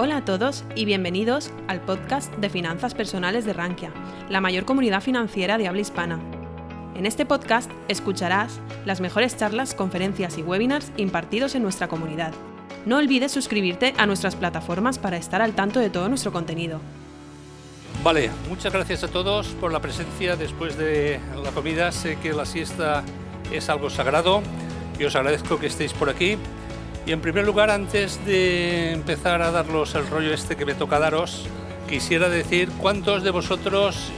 Hola a todos y bienvenidos al podcast de finanzas personales de Rankia, la mayor comunidad financiera de habla hispana. En este podcast escucharás las mejores charlas, conferencias y webinars impartidos en nuestra comunidad. No olvides suscribirte a nuestras plataformas para estar al tanto de todo nuestro contenido. Vale, muchas gracias a todos por la presencia después de la comida. Sé que la siesta es algo sagrado y os agradezco que estéis por aquí. Y en primer lugar, antes de empezar a daros el rollo este que me toca daros, quisiera decir cuántos de vosotros,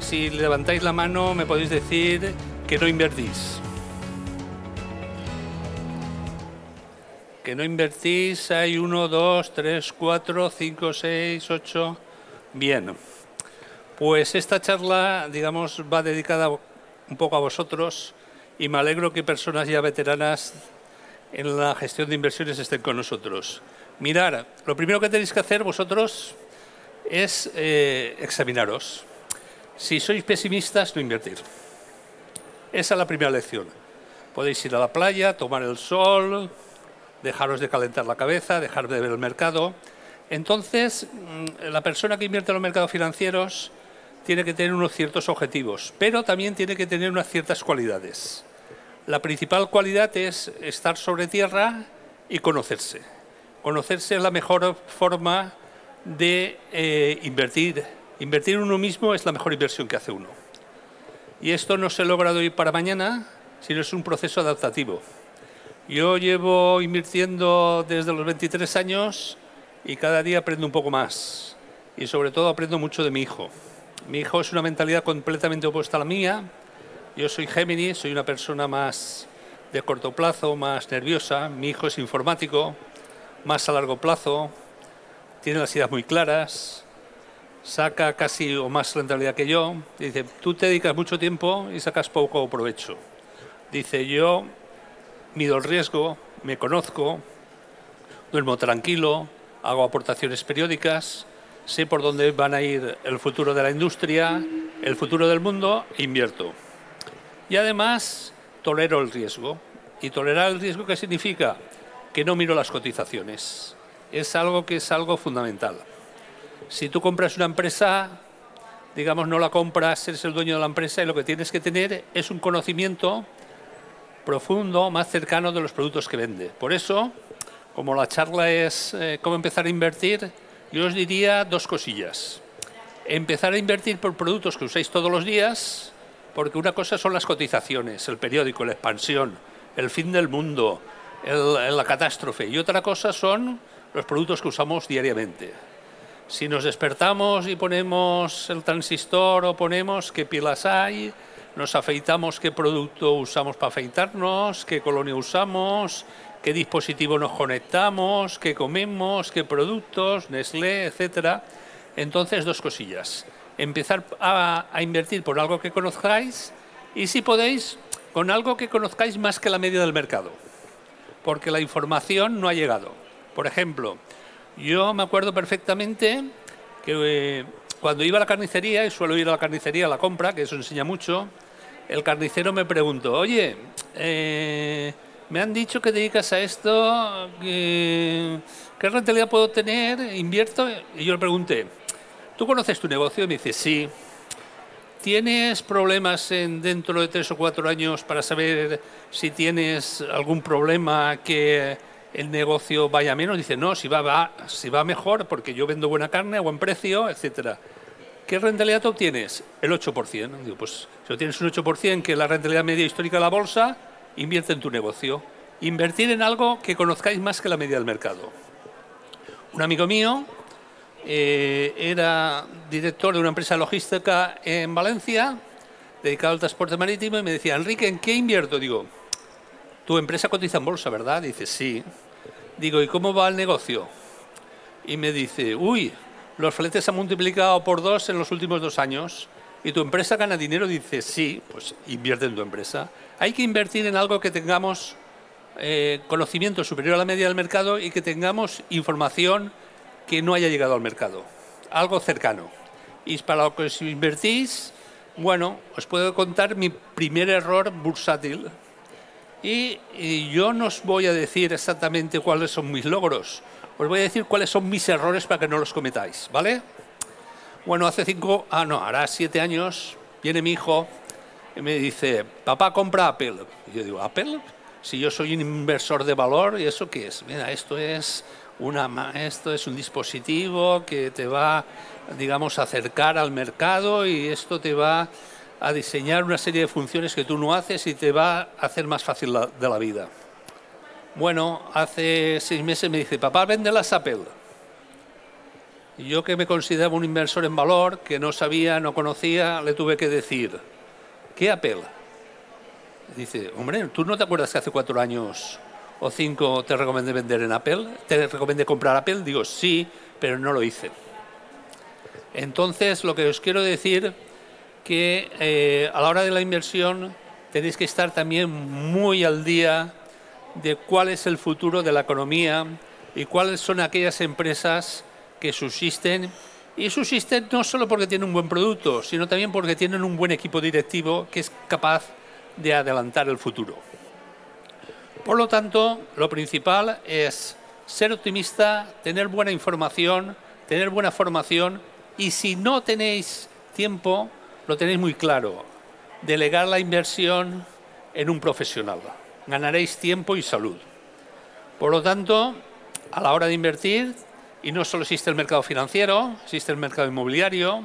si levantáis la mano, me podéis decir que no invertís. Que no invertís, hay uno, dos, tres, cuatro, cinco, seis, ocho. Bien. Pues esta charla, digamos, va dedicada un poco a vosotros y me alegro que personas ya veteranas en la gestión de inversiones estén con nosotros. Mirar, lo primero que tenéis que hacer vosotros es eh, examinaros. Si sois pesimistas, no invertir. Esa es la primera lección. Podéis ir a la playa, tomar el sol, dejaros de calentar la cabeza, dejar de ver el mercado. Entonces, mm, la persona que invierte en los mercados financieros tiene que tener unos ciertos objetivos, pero también tiene que tener unas ciertas cualidades. La principal cualidad es estar sobre tierra y conocerse. Conocerse es la mejor forma de eh, invertir. Invertir en uno mismo es la mejor inversión que hace uno. Y esto no se logra de hoy para mañana, sino es un proceso adaptativo. Yo llevo invirtiendo desde los 23 años y cada día aprendo un poco más. Y sobre todo aprendo mucho de mi hijo. Mi hijo es una mentalidad completamente opuesta a la mía yo soy Géminis, soy una persona más de corto plazo, más nerviosa. Mi hijo es informático, más a largo plazo, tiene las ideas muy claras, saca casi o más rentabilidad que yo. Dice, tú te dedicas mucho tiempo y sacas poco provecho. Dice, yo mido el riesgo, me conozco, duermo tranquilo, hago aportaciones periódicas, sé por dónde van a ir el futuro de la industria, el futuro del mundo e invierto. Y además tolero el riesgo. ¿Y tolerar el riesgo qué significa? Que no miro las cotizaciones. Es algo que es algo fundamental. Si tú compras una empresa, digamos, no la compras, eres el dueño de la empresa y lo que tienes que tener es un conocimiento profundo, más cercano de los productos que vende. Por eso, como la charla es eh, cómo empezar a invertir, yo os diría dos cosillas. Empezar a invertir por productos que usáis todos los días, porque una cosa son las cotizaciones, el periódico, la expansión, el fin del mundo, la catástrofe, y otra cosa son los productos que usamos diariamente. Si nos despertamos y ponemos el transistor o ponemos qué pilas hay, nos afeitamos qué producto usamos para afeitarnos, qué colonia usamos, qué dispositivo nos conectamos, qué comemos, qué productos, Nestlé, etcétera. Entonces, dos cosillas empezar a, invertir por algo que conozcáis y si podéis, con algo que conozcáis más que la media del mercado, porque la información no ha llegado. Por ejemplo, yo me acuerdo perfectamente que eh, cuando iba a la carnicería, y suelo ir a la carnicería a la compra, que eso enseña mucho, el carnicero me preguntó, oye, eh, me han dicho que dedicas a esto, ¿qué rentabilidad puedo tener? ¿Invierto? Y yo le pregunté, ¿Tú conoces tu negocio? Y me dice, sí. ¿Tienes problemas en, dentro de tres o cuatro años para saber si tienes algún problema que el negocio vaya menos? Dice, no, si va, si va mejor porque yo vendo buena carne a buen precio, etcétera. ¿Qué rentabilidad obtienes? El 8%. Digo, pues si tienes un 8%, que es la rentabilidad media histórica de la bolsa, invierte en tu negocio. Invertir en algo que conozcáis más que la media del mercado. Un amigo mío eh, era director de una empresa logística en Valencia, dedicado al transporte marítimo, y me decía, Enrique, ¿en qué invierto? Digo, tu empresa cotiza en bolsa, ¿verdad? Dice, sí. Digo, ¿y cómo va el negocio? Y me dice, uy, los fletes se han multiplicado por dos en los últimos dos años. ¿Y tu empresa gana dinero? Dice, sí, pues invierte en tu empresa. Hay que invertir en algo que tengamos eh, conocimiento superior a la media del mercado y que tengamos información que no haya llegado al mercado, algo cercano. Y para lo que os invertís, bueno, os puedo contar mi primer error bursátil. Y, yo no os voy a decir exactamente cuáles son mis logros, os voy a decir cuáles son mis errores para que no los cometáis, ¿vale? Bueno, hace cinco, ah, no, ahora siete años, viene mi hijo y me dice, papá, compra Apple. Y yo digo, ¿Apple? Si yo soy un inversor de valor, ¿y eso qué es? Mira, esto es, una, esto es un dispositivo que te va, digamos, a acercar al mercado y esto te va a diseñar una serie de funciones que tú no haces y te va a hacer más fácil la, de la vida. Bueno, hace seis meses me dice, papá, vende las Apple. Yo que me consideraba un inversor en valor, que no sabía, no conocía, le tuve que decir, ¿qué Apple? Dice, hombre, ¿tú no te acuerdas que hace cuatro años o cinco te recomendé vender en Apple? ¿Te recomendé comprar Apple? Digo, sí, pero no lo hice. Entonces, lo que os quiero decir que eh, a la hora de la inversión tenéis que estar también muy al día de cuál es el futuro de la economía y cuáles son aquellas empresas que subsisten y subsisten no solo porque tienen un buen producto, sino también porque tienen un buen equipo directivo que es capaz de adelantar el futuro. Por lo tanto, lo principal es ser optimista, tener buena información, tener buena formación y si no tenéis tiempo, lo tenéis muy claro, delegar la inversión en un profesional. Ganaréis tiempo y salud. Por lo tanto, a la hora de invertir, y no solo existe el mercado financiero, existe el mercado inmobiliario,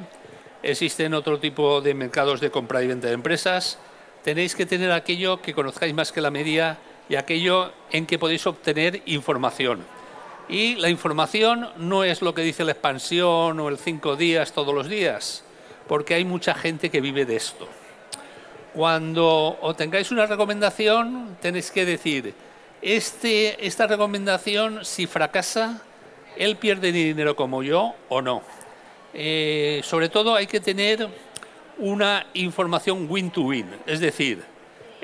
existen otro tipo de mercados de compra y venta de empresas, tenéis que tener aquello que conozcáis más que la media y aquello en que podéis obtener información. Y la información no es lo que dice la expansión o el cinco días todos los días porque hay mucha gente que vive de esto. Cuando obtengáis una recomendación, tenéis que decir, este, esta recomendación, si fracasa, él pierde dinero como yo o no. Eh, sobre todo hay que tener una información win-to-win, es decir,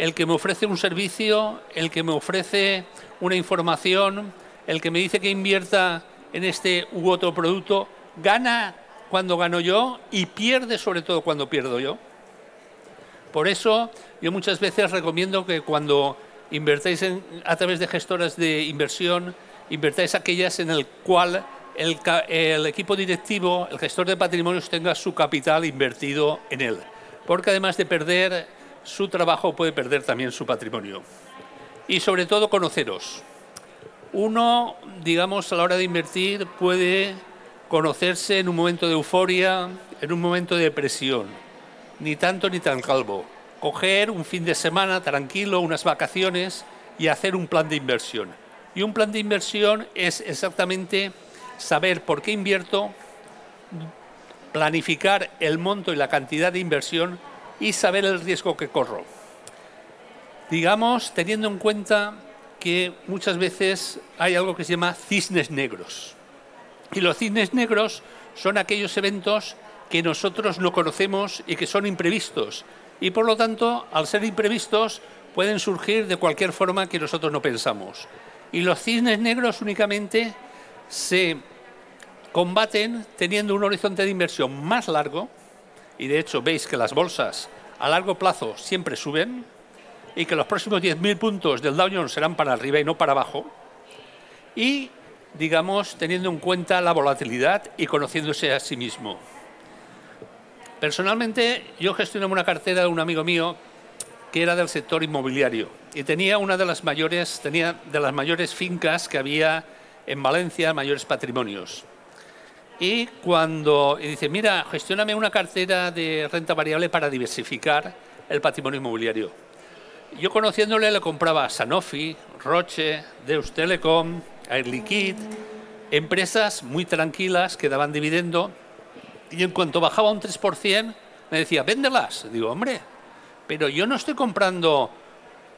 el que me ofrece un servicio, el que me ofrece una información, el que me dice que invierta en este u otro producto, gana cuando gano yo y pierde sobre todo cuando pierdo yo. Por eso yo muchas veces recomiendo que cuando invertáis a través de gestoras de inversión, invertáis aquellas en el cual el, el, equipo directivo, el gestor de patrimonios tenga su capital invertido en él. Porque además de perder su trabajo, puede perder también su patrimonio. Y sobre todo conoceros. Uno, digamos, a la hora de invertir puede conocerse en un momento de euforia, en un momento de depresión, ni tanto ni tan calvo. Coger un fin de semana tranquilo, unas vacaciones y hacer un plan de inversión. Y un plan de inversión es exactamente saber por qué invierto, planificar el monto y la cantidad de inversión y saber el riesgo que corro. Digamos, teniendo en cuenta que muchas veces hay algo que se llama cisnes negros. Y los cisnes negros son aquellos eventos que nosotros no conocemos y que son imprevistos. Y por lo tanto, al ser imprevistos, pueden surgir de cualquier forma que nosotros no pensamos. Y los cisnes negros únicamente se combaten teniendo un horizonte de inversión más largo, y de hecho veis que las bolsas a largo plazo siempre suben, y que los próximos 10.000 puntos del Dow Jones serán para arriba y no para abajo, y digamos, teniendo en cuenta la volatilidad y conociéndose a sí mismo. Personalmente, yo gestionaba una cartera de un amigo mío que era del sector inmobiliario y tenía una de las mayores, tenía de las mayores fincas que había en Valencia, mayores patrimonios. Y cuando y dice, mira, gestióname una cartera de renta variable para diversificar el patrimonio inmobiliario. Yo conociéndole le compraba Sanofi, Roche, Deus Telecom, Air Liquid, empresas muy tranquilas que daban dividendo y en cuanto bajaba un 3% me decía, véndelas. Digo, hombre, pero yo no estoy comprando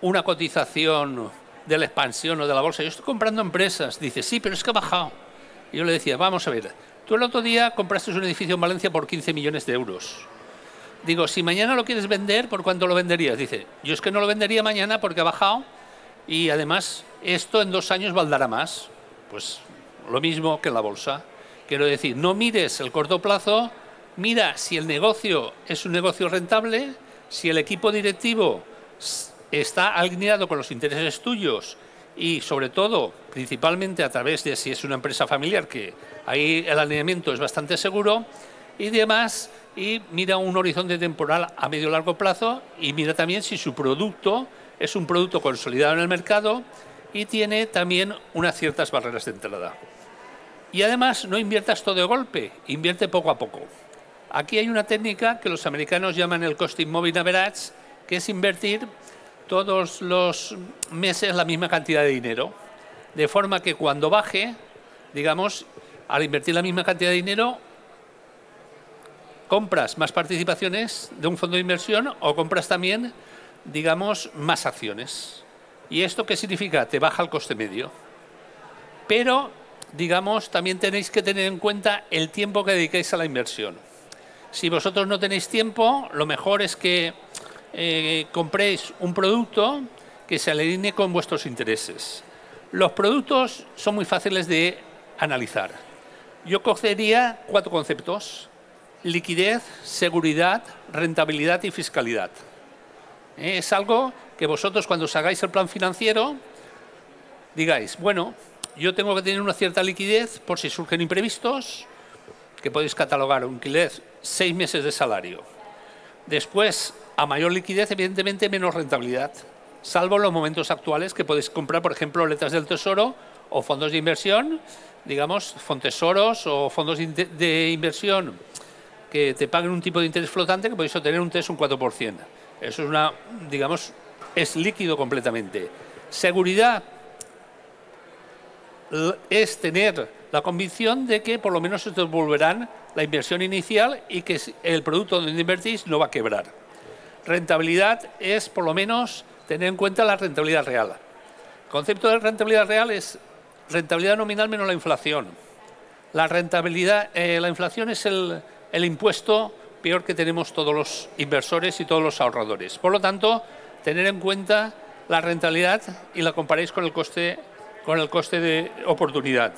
una cotización de la expansión o de la bolsa, yo estoy comprando empresas. Dice, sí, pero es que ha bajado. Y yo le decía, vamos a ver, tú el otro día compraste un edificio en Valencia por 15 millones de euros. Digo, si mañana lo quieres vender, ¿por cuánto lo venderías? Dice, yo es que no lo vendería mañana porque ha bajado y además esto en dos años valdrá más. Pues lo mismo que en la bolsa. Quiero decir, no mires el corto plazo, mira si el negocio es un negocio rentable, si el equipo directivo está alineado con los intereses tuyos y sobre todo, principalmente a través de si es una empresa familiar, que ahí el alineamiento es bastante seguro, y demás, y mira un horizonte temporal a medio largo plazo y mira también si su producto es un producto consolidado en el mercado y tiene también unas ciertas barreras de entrada. Y además no inviertas todo de golpe, invierte poco a poco. Aquí hay una técnica que los americanos llaman el costing moving average, que es invertir todos los meses la misma cantidad de dinero, de forma que cuando baje, digamos, al invertir la misma cantidad de dinero, compras más participaciones de un fondo de inversión o compras también, digamos, más acciones. ¿Y esto qué significa? Te baja el coste medio. Pero, digamos, también tenéis que tener en cuenta el tiempo que dedicáis a la inversión. Si vosotros no tenéis tiempo, lo mejor es que eh, compréis un producto que se alinee con vuestros intereses. Los productos son muy fáciles de analizar. Yo cogería cuatro conceptos liquidez, seguridad, rentabilidad y fiscalidad. Eh, es algo que vosotros cuando os hagáis el plan financiero digáis, bueno, yo tengo que tener una cierta liquidez por si surgen imprevistos, que podéis catalogar un liquidez seis meses de salario. Después, a mayor liquidez, evidentemente menos rentabilidad, salvo en los momentos actuales que podéis comprar, por ejemplo, letras del tesoro o fondos de inversión, digamos, fontesoros o fondos de inversión que te paguen un tipo de interés flotante que podéis obtener un 3 o un 4%. Eso es una, digamos, es líquido completamente. Seguridad es tener la convicción de que por lo menos os devolverán la inversión inicial y que el producto donde invertís no va a quebrar. Rentabilidad es por lo menos tener en cuenta la rentabilidad real. El concepto de rentabilidad real es rentabilidad nominal menos la inflación. La rentabilidad, eh, la inflación es el, el impuesto peor que tenemos todos los inversores y todos los ahorradores. Por lo tanto, tener en cuenta la rentabilidad y la comparéis con el coste, con el coste de oportunidad.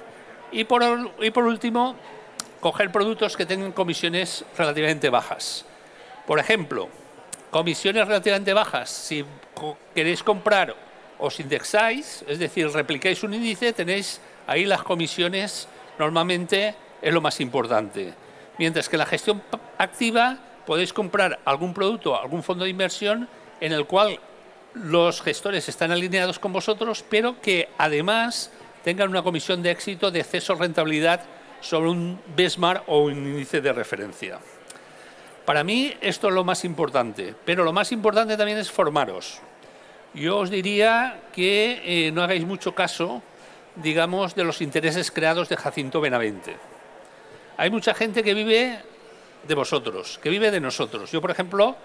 Y por, y por último, coger productos que tengan comisiones relativamente bajas. Por ejemplo, comisiones relativamente bajas. Si queréis comprar, os indexáis, es decir, replicáis un índice, tenéis ahí las comisiones, normalmente es lo más importante. Mientras que la gestión activa podéis comprar algún producto, algún fondo de inversión en el cual los gestores están alineados con vosotros, pero que además tengan una comisión de éxito de exceso rentabilidad sobre un benchmark o un índice de referencia. Para mí esto es lo más importante, pero lo más importante también es formaros. Yo os diría que eh, no hagáis mucho caso, digamos, de los intereses creados de Jacinto Benavente. Hay mucha gente que vive de vosotros, que vive de nosotros. Yo, por ejemplo,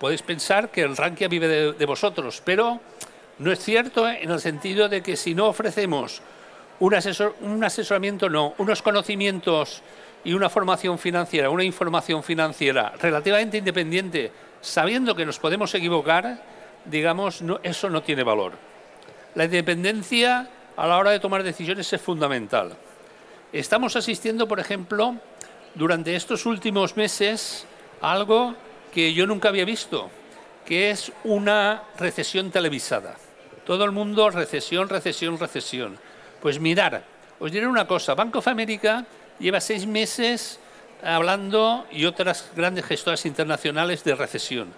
podéis pensar que el Rankia vive de, vosotros, pero no es cierto en el sentido de que si no ofrecemos un, un asesoramiento, no, unos conocimientos y una formación financiera, una información financiera relativamente independiente, sabiendo que nos podemos equivocar, digamos, no, eso no tiene valor. La independencia a la hora de tomar decisiones es fundamental. Estamos asistiendo, por ejemplo, durante estos últimos meses a algo que yo nunca había visto, que es una recesión televisada. Todo el mundo, recesión, recesión, recesión. Pues mirar, os diré una cosa, Bank of America lleva seis meses hablando y otras grandes gestoras internacionales de recesión.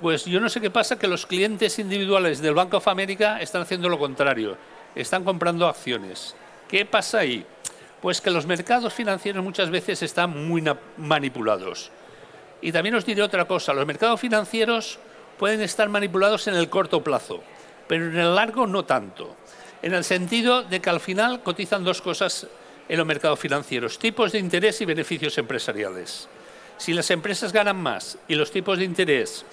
Pues yo no sé qué pasa, que los clientes individuales del Bank of America están haciendo lo contrario, están comprando acciones. ¿Qué pasa ahí? Pues que los mercados financieros muchas veces están muy manipulados. Y también os diré otra cosa, los mercados financieros pueden estar manipulados en el corto plazo, pero en el largo no tanto. En el sentido de que al final cotizan dos cosas en los mercados financieros, tipos de interés y beneficios empresariales. Si las empresas ganan más y los tipos de interés,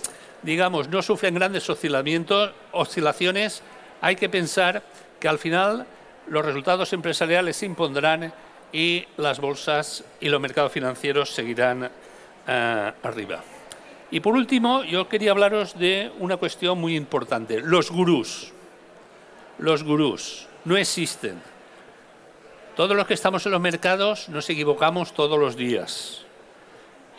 digamos, no sufren grandes oscilamientos, oscilaciones, hay que pensar que al final los resultados empresariales se impondrán y las bolsas y los mercados financieros seguirán eh, arriba. Y por último, yo quería hablaros de una cuestión muy importante, los gurús. Los gurús no existen. Todos los que estamos en los mercados nos equivocamos todos los días.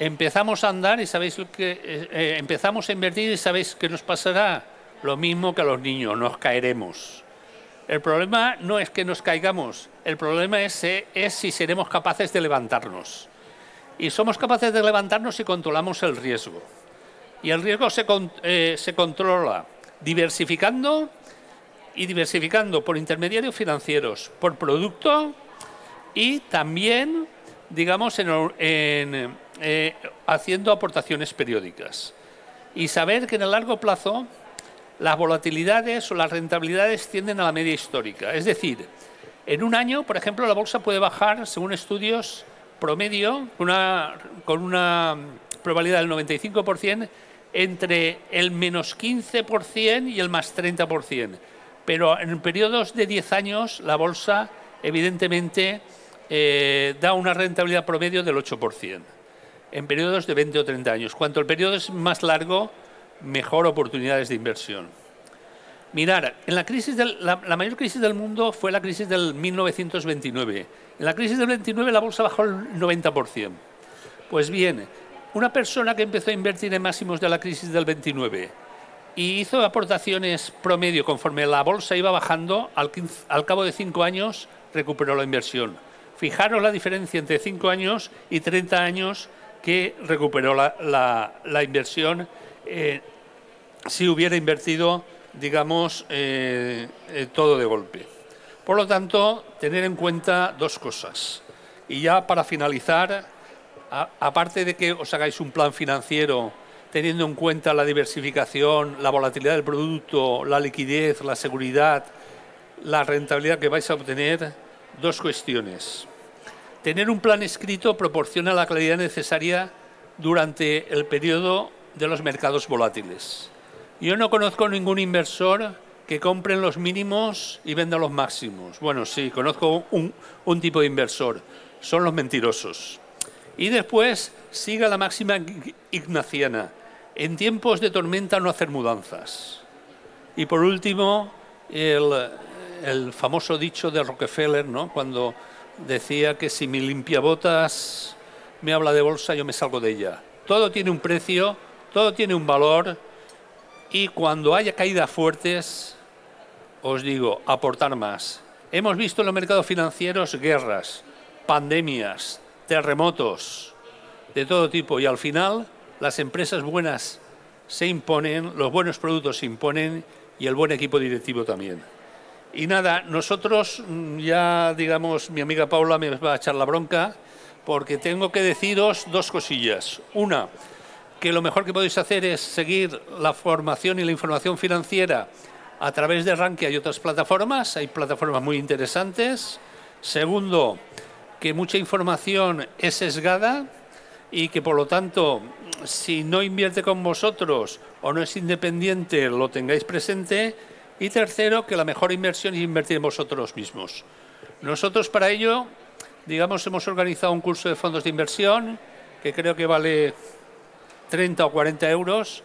empezamos a andar y sabéis lo que eh, eh, empezamos a invertir y sabéis que nos pasará lo mismo que a los niños, nos caeremos. El problema no es que nos caigamos, el problema es, eh, si seremos capaces de levantarnos. Y somos capaces de levantarnos si controlamos el riesgo. Y el riesgo se, se controla diversificando y diversificando por intermediarios financieros, por producto y también, digamos, en, eh, haciendo aportaciones periódicas. Y saber que en el largo plazo las volatilidades o las rentabilidades tienden a la media histórica. Es decir, en un año, por ejemplo, la bolsa puede bajar, según estudios, promedio, una, con una probabilidad del 95%, entre el menos 15% y el más 30%. Pero en periodos de 10 años, la bolsa, evidentemente, eh, da una rentabilidad promedio del 8%. En periodos de 20 o 30 años. Cuanto el periodo es más largo, mejor oportunidades de inversión. Mirar, en la, crisis la, mayor crisis del mundo fue la crisis del 1929. En la crisis del 29 la bolsa bajó el 90%. Pues bien, una persona que empezó a invertir en máximos de la crisis del 29 y hizo aportaciones promedio conforme la bolsa iba bajando, al, al cabo de cinco años recuperó la inversión. Fijaros la diferencia entre cinco años y 30 años que recuperó la, la inversión eh, si hubiera invertido, digamos, eh, eh, todo de golpe. Por lo tanto, tener en cuenta dos cosas. Y ya para finalizar, aparte de que os hagáis un plan financiero teniendo en cuenta la diversificación, la volatilidad del producto, la liquidez, la seguridad, la rentabilidad que vais a obtener, dos cuestiones. Tener un plan escrito proporciona la claridad necesaria durante el periodo de los mercados volátiles. Yo no conozco ningún inversor que compre los mínimos y venda los máximos. Bueno, sí, conozco un, un tipo de inversor. Son los mentirosos. Y después siga la máxima ignaciana. En tiempos de tormenta no hacer mudanzas. Y por último, el, el famoso dicho de Rockefeller, ¿no? cuando decía que si mi limpiabotas me habla de bolsa, yo me salgo de ella. Todo tiene un precio todo tiene un valor y cuando haya caídas fuertes, os digo, aportar más. Hemos visto en los mercados financieros guerras, pandemias, terremotos, de todo tipo y al final las empresas buenas se imponen, los buenos productos se imponen y el buen equipo directivo también. Y nada, nosotros mm, ya, digamos, mi amiga Paula me va a echar la bronca porque tengo que deciros dos cosillas. Una, que lo mejor que podéis hacer es seguir la formación y la información financiera a través de Rankia y otras plataformas. Hay plataformas muy interesantes. Segundo, que mucha información es sesgada y que por lo tanto, si no invierte con vosotros o no es independiente, lo tengáis presente. Y tercero, que la mejor inversión es invertir en vosotros mismos. Nosotros para ello, digamos, hemos organizado un curso de fondos de inversión que creo que vale 30 o 40 euros.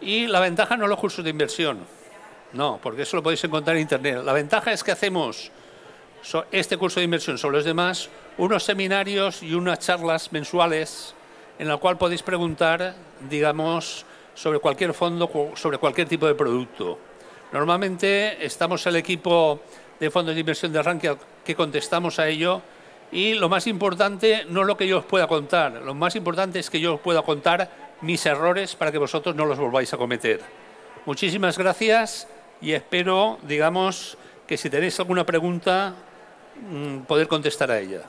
Y la ventaja no los cursos de inversión, no, porque eso lo podéis encontrar en Internet. La ventaja es que hacemos este curso de inversión sobre los demás, unos seminarios y unas charlas mensuales en la cual podéis preguntar, digamos, sobre cualquier fondo, sobre cualquier tipo de producto. Normalmente estamos el equipo de fondos de inversión de Rankia que contestamos a ello y lo más importante no es lo que yo os pueda contar, lo más importante es que yo os pueda contar mis errores para que vosotros no los volváis a cometer. Muchísimas gracias y espero, digamos, que si tenéis alguna pregunta, mm, poder contestar a ella.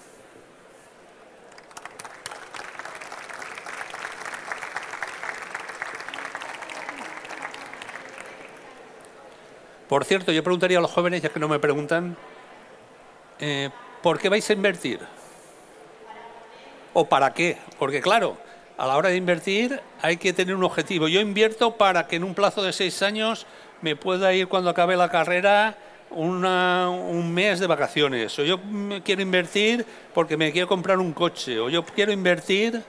Por cierto, yo preguntaría a los jóvenes, ya que no me preguntan, eh, ¿por qué vais a invertir? ¿O para qué? Porque claro, a la hora de invertir hay que tener un objetivo. Yo invierto para que en un plazo de seis años me pueda ir cuando acabe la carrera un mes de vacaciones. O yo quiero invertir porque me quiero comprar un coche. O yo quiero invertir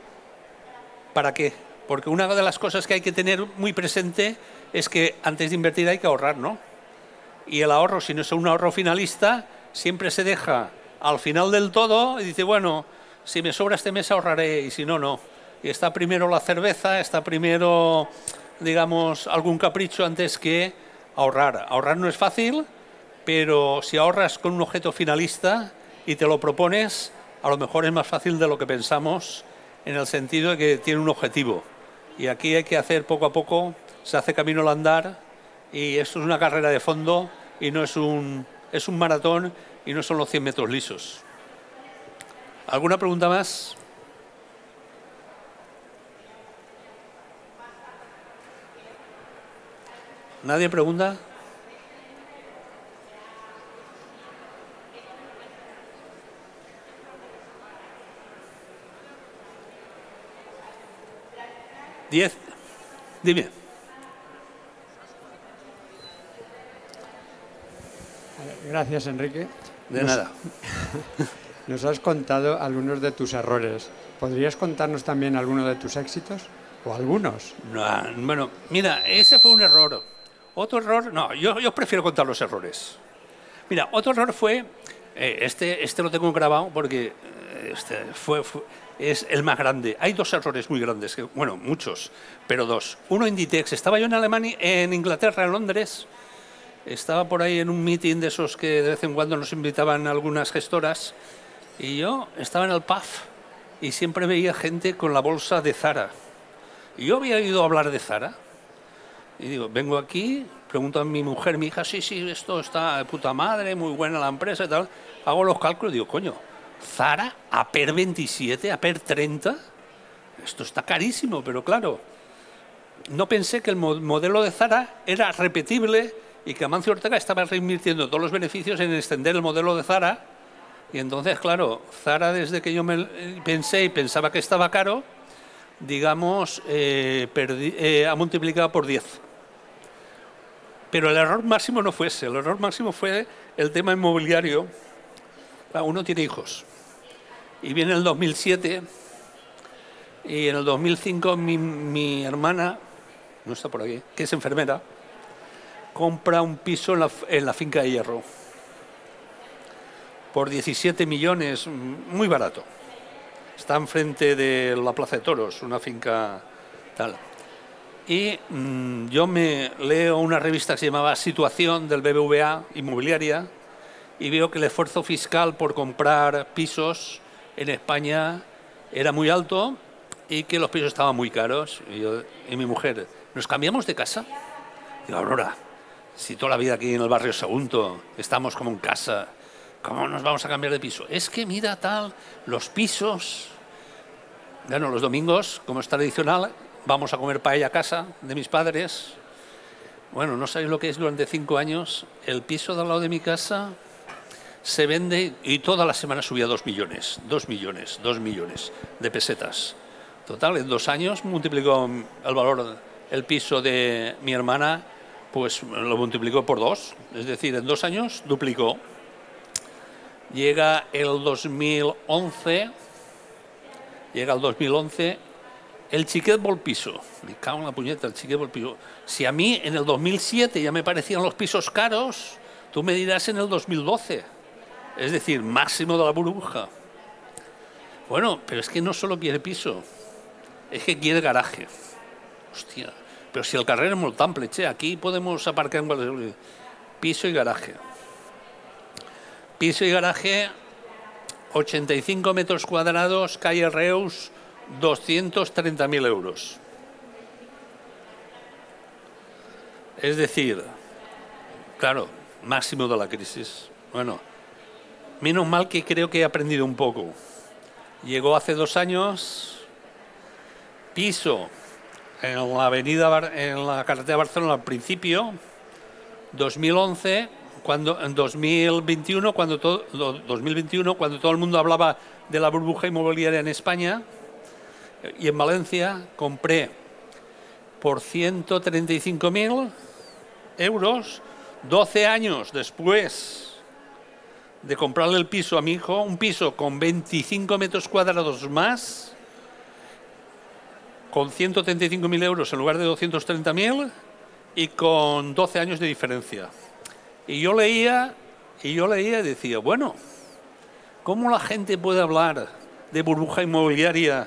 para qué. Porque una de las cosas que hay que tener muy presente es que antes de invertir hay que ahorrar, ¿no? Y el ahorro, si no es un ahorro finalista, siempre se deja al final del todo y dice, bueno, si me sobra este mes ahorraré y si no, no. Y está primero la cerveza, está primero, digamos, algún capricho antes que ahorrar. Ahorrar no es fácil, pero si ahorras con un objeto finalista y te lo propones, a lo mejor es más fácil de lo que pensamos en el sentido de que tiene un objetivo. Y aquí hay que hacer poco a poco, se hace camino al andar y esto es una carrera de fondo y no es un, es un maratón y no son los 100 metros lisos. ¿Alguna pregunta más? ¿Nadie pregunta? Diez. Dime. Gracias, Enrique. De nada. Nos has contado algunos de tus errores. ¿Podrías contarnos también algunos de tus éxitos? ¿O algunos? No, bueno, mira, ese fue un error. Otro error, no, yo, yo prefiero contar los errores. Mira, otro error fue, eh, este, este lo tengo grabado porque eh, este fue, fue- es el más grande. Hay dos errores muy grandes, que, bueno, muchos, pero dos. Uno Inditex. Estaba yo en Alemania, en Inglaterra, en Londres. Estaba por ahí en un meeting de esos que de vez en cuando nos invitaban algunas gestoras. Y yo estaba en el pub y siempre veía gente con la bolsa de Zara. Y yo había oído hablar de Zara. Y digo, vengo aquí, pregunto a mi mujer, mi hija, sí, sí, esto está de puta madre, muy buena la empresa y tal. Hago los cálculos y digo, coño, Zara, APER 27, APER 30, esto está carísimo, pero claro, no pensé que el mo- modelo de Zara era repetible y que Amancio Ortega estaba reinvirtiendo todos los beneficios en extender el modelo de Zara. Y entonces, claro, Zara, desde que yo me eh, pensé y pensaba que estaba caro, digamos, eh, eh, ha multiplicado por 10. Pero el error máximo no fue ese, el error máximo fue el tema inmobiliario. Uno tiene hijos. Y viene el 2007 y en el 2005 mi, mi hermana, no está por aquí, que es enfermera, compra un piso en la, en la finca de hierro por 17 millones, mm, muy barato. Está enfrente de la Plaza de Toros, una finca tal. Y mm, yo me leo una revista que se llamaba Situación del BBVA Inmobiliaria y veo que el esfuerzo fiscal por comprar pisos en España era muy alto y que los pisos estaban muy caros. Y mi mujer, ¿nos cambiamos de casa? Digo, Aurora, si toda la vida aquí en el barrio Sagunto estamos como en casa, ¿cómo nos vamos a cambiar de piso? Es que mira tal, los pisos. Bueno, los domingos, como es tradicional, vamos a comer paella a casa de mis padres. Bueno, no sabéis lo que es durante cinco años. El piso de al lado de mi casa se vende y toda la semana subía dos millones, dos millones, dos millones de pesetas. Total, en dos años multiplicó el valor el piso de mi hermana, pues lo multiplicó por dos. Es decir, en dos años duplicó. Llega el 2011, llega el 2011, el chiquet vol piso. Me cago en la puñeta, el chiquet vol piso. Si a mí en el 2007 ya me parecían los pisos caros, tú me dirás en el 2012. Es decir, máximo de la burbuja. Bueno, pero es que no solo quiere piso, es que quiere garaje. Hostia, pero si el carrer es muy amplio, che, aquí podemos aparcar en cualquier... Piso y garaje. Piso y garaje, 85 metros cuadrados, calle Reus, 230.000 euros. Es decir, claro, máximo de la crisis. Bueno, menos mal que creo que he aprendido un poco. Llegó hace dos años, piso en la avenida, Bar- en la carretera de Barcelona al principio, 2011, cuando, en 2021, cuando todo, lo- 2021, cuando todo el mundo hablaba de la burbuja inmobiliaria en España y en Valencia, compré por 135.000 euros, 12 años después de comprarle el piso a mi hijo, un piso con 25 metros cuadrados más, con 135.000 euros en lugar de 230.000 y con 12 años de diferencia. Y yo leía, y yo leía y decía, bueno, ¿cómo la gente puede hablar de burbuja inmobiliaria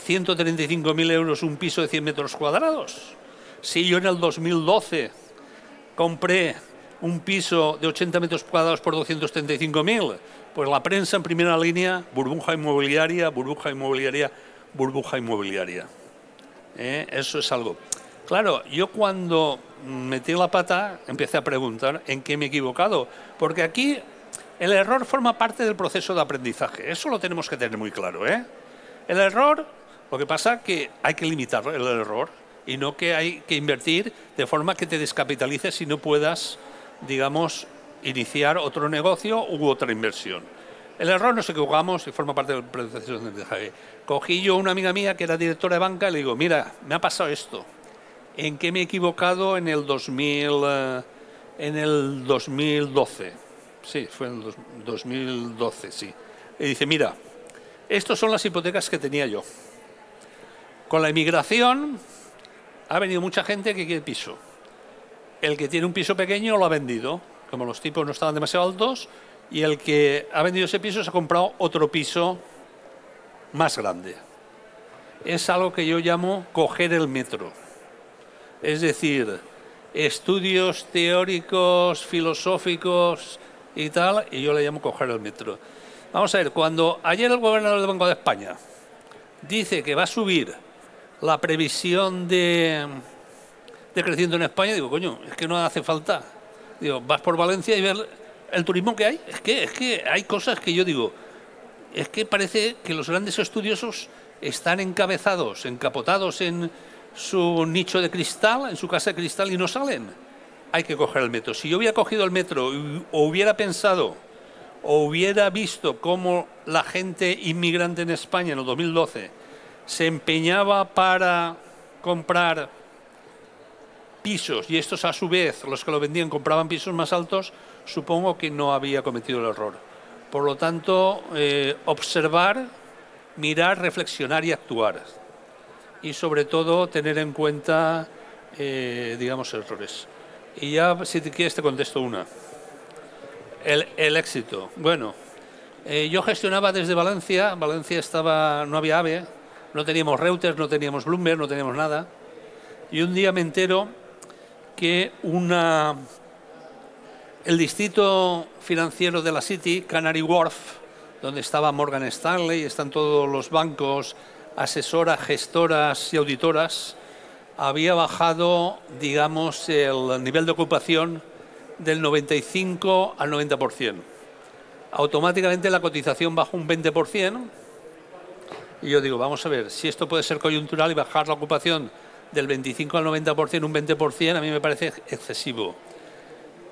135.000 euros un piso de 100 metros cuadrados. Si yo en el 2012 compré un piso de 80 metros cuadrados por 235.000, pues la prensa en primera línea, burbuja inmobiliaria, burbuja inmobiliaria, burbuja inmobiliaria. ¿Eh? Eso es algo. Claro, yo cuando metí la pata empecé a preguntar en qué me he equivocado, porque aquí el error forma parte del proceso de aprendizaje, eso lo tenemos que tener muy claro. ¿eh? El error, lo que pasa es que hay que limitar el error y no que hay que invertir de forma que te descapitalices y no puedas, digamos, iniciar otro negocio u otra inversión. El error nos equivocamos y forma parte del proceso de aprendizaje. Cogí yo una amiga mía que era directora de banca y le digo, mira, me ha pasado esto. ¿En qué me he equivocado en el 2000, eh, en el 2012? Sí, fue en el 2012, sí. Y dice, mira, estas son las hipotecas que tenía yo. Con la inmigración ha venido mucha gente que quiere piso. El que tiene un piso pequeño lo ha vendido, como los tipos no estaban demasiado altos, y el que ha vendido ese piso se ha comprado otro piso más grande. Es algo que yo llamo coger el metro. Es decir, estudios teóricos, filosóficos y tal, y yo le llamo coger el metro. Vamos a ver, cuando ayer el gobernador del Banco de España dice que va a subir la previsión de, de crecimiento en España, digo, coño, es que no hace falta. Digo, vas por Valencia y ves el turismo que hay. Es que, es que hay cosas que yo digo, es que parece que los grandes estudiosos están encabezados, encapotados en su nicho de cristal, en su casa de cristal y no salen. Hay que coger el metro. Si yo hubiera cogido el metro o hubiera pensado o hubiera visto cómo la gente inmigrante en España en el 2012 se empeñaba para comprar pisos y estos a su vez, los que lo vendían, compraban pisos más altos, supongo que no había cometido el error. Por lo tanto, eh, observar, mirar, reflexionar y actuar. Y sobre todo tener en cuenta, eh, digamos, errores. Y ya, si te quieres, te contesto una. El, éxito. Bueno, eh, yo gestionaba desde Valencia. Valencia estaba, no había AVE, no teníamos Reuters, no teníamos Bloomberg, no teníamos nada. Y un día me entero que una el distrito financiero de la City, Canary Wharf, donde estaba Morgan Stanley, están todos los bancos, asesoras, gestoras y auditoras, había bajado, digamos, el nivel de ocupación del 95 al 90%. Automáticamente la cotización bajó un 20%. Y yo digo, vamos a ver, si esto puede ser coyuntural y bajar la ocupación del 25 al 90%, un 20%, a mí me parece excesivo.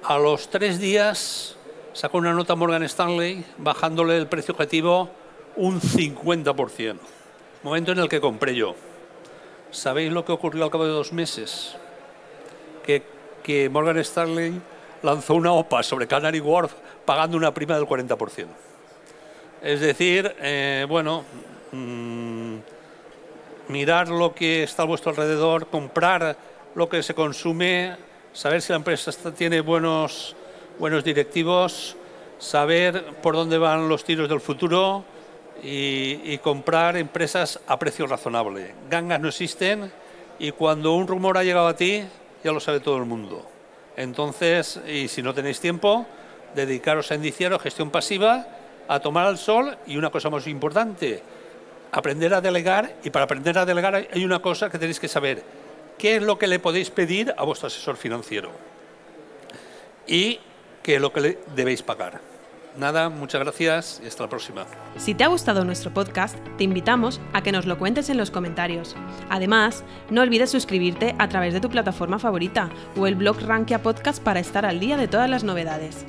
A los tres días sacó una nota Morgan Stanley bajándole el precio objetivo un 50%. Momento en el que compré yo. ¿Sabéis lo que ocurrió al cabo de dos meses? Que, que Morgan Stanley lanzó una OPA sobre Canary Wharf pagando una prima del 40%. Es decir, eh, bueno, mm, mirar lo que está a vuestro alrededor, comprar lo que se consume saber si la empresa tiene buenos, buenos directivos, saber por dónde van los tiros del futuro y, comprar empresas a precio razonable. Gangas no existen y cuando un rumor ha llegado a ti, ya lo sabe todo el mundo. Entonces, y si no tenéis tiempo, dedicaros a indiciar gestión pasiva, a tomar el sol y una cosa más importante, aprender a delegar y para aprender a delegar hay una cosa que tenéis que saber, qué es lo que le podéis pedir a vuestro asesor financiero y qué es lo que le debéis pagar. Nada, muchas gracias y hasta la próxima. Si te ha gustado nuestro podcast, te invitamos a que nos lo cuentes en los comentarios. Además, no olvides suscribirte a través de tu plataforma favorita o el blog Rankia Podcast para estar al día de todas las novedades.